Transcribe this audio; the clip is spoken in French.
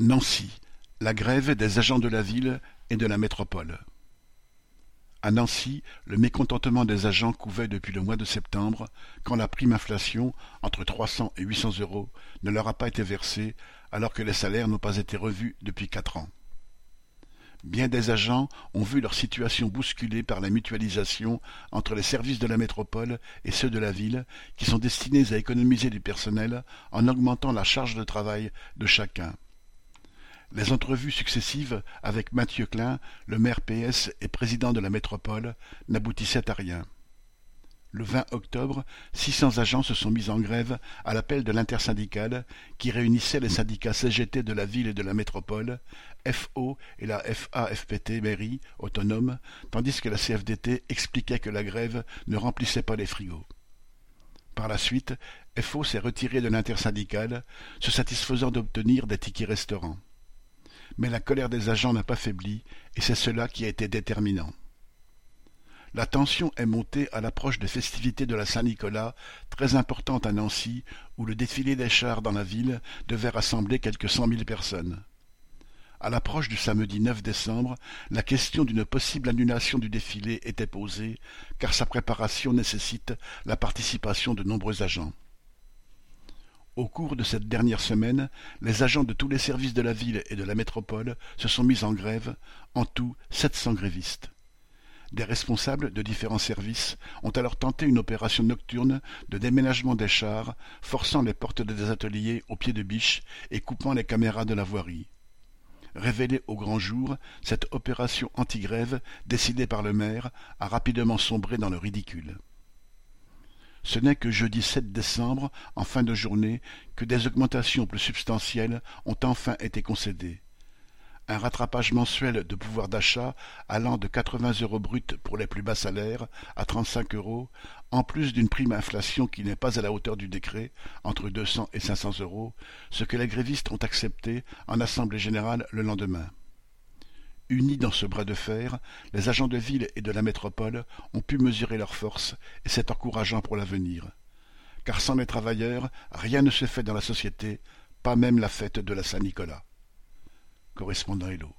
Nancy, la grève des agents de la ville et de la métropole. À Nancy, le mécontentement des agents couvait depuis le mois de septembre, quand la prime inflation, entre trois cents et huit cents euros, ne leur a pas été versée, alors que les salaires n'ont pas été revus depuis quatre ans. Bien des agents ont vu leur situation bousculée par la mutualisation entre les services de la métropole et ceux de la ville, qui sont destinés à économiser du personnel en augmentant la charge de travail de chacun. Les entrevues successives avec Mathieu Klein, le maire PS et président de la métropole, n'aboutissaient à rien. Le 20 octobre, 600 agents se sont mis en grève à l'appel de l'intersyndicale qui réunissait les syndicats CGT de la ville et de la métropole, FO et la FAFPT mairie autonome, tandis que la CFDT expliquait que la grève ne remplissait pas les frigos. Par la suite, FO s'est retiré de l'intersyndicale, se satisfaisant d'obtenir des tickets restaurants. Mais la colère des agents n'a pas faibli, et c'est cela qui a été déterminant. La tension est montée à l'approche des festivités de la Saint-Nicolas, très importantes à Nancy, où le défilé des chars dans la ville devait rassembler quelques cent mille personnes. À l'approche du samedi 9 décembre, la question d'une possible annulation du défilé était posée, car sa préparation nécessite la participation de nombreux agents. Au cours de cette dernière semaine, les agents de tous les services de la ville et de la métropole se sont mis en grève, en tout sept cents grévistes. Des responsables de différents services ont alors tenté une opération nocturne de déménagement des chars, forçant les portes des ateliers au pied de biche et coupant les caméras de la voirie. Révélée au grand jour, cette opération anti-grève, décidée par le maire, a rapidement sombré dans le ridicule. Ce n'est que jeudi 7 décembre, en fin de journée, que des augmentations plus substantielles ont enfin été concédées un rattrapage mensuel de pouvoir d'achat allant de 80 euros bruts pour les plus bas salaires à 35 euros, en plus d'une prime inflation qui n'est pas à la hauteur du décret, entre 200 et 500 euros, ce que les grévistes ont accepté en assemblée générale le lendemain. Unis dans ce bras de fer, les agents de ville et de la métropole ont pu mesurer leurs forces, et c'est encourageant pour l'avenir. Car sans les travailleurs, rien ne se fait dans la société, pas même la fête de la Saint-Nicolas correspondant Hello.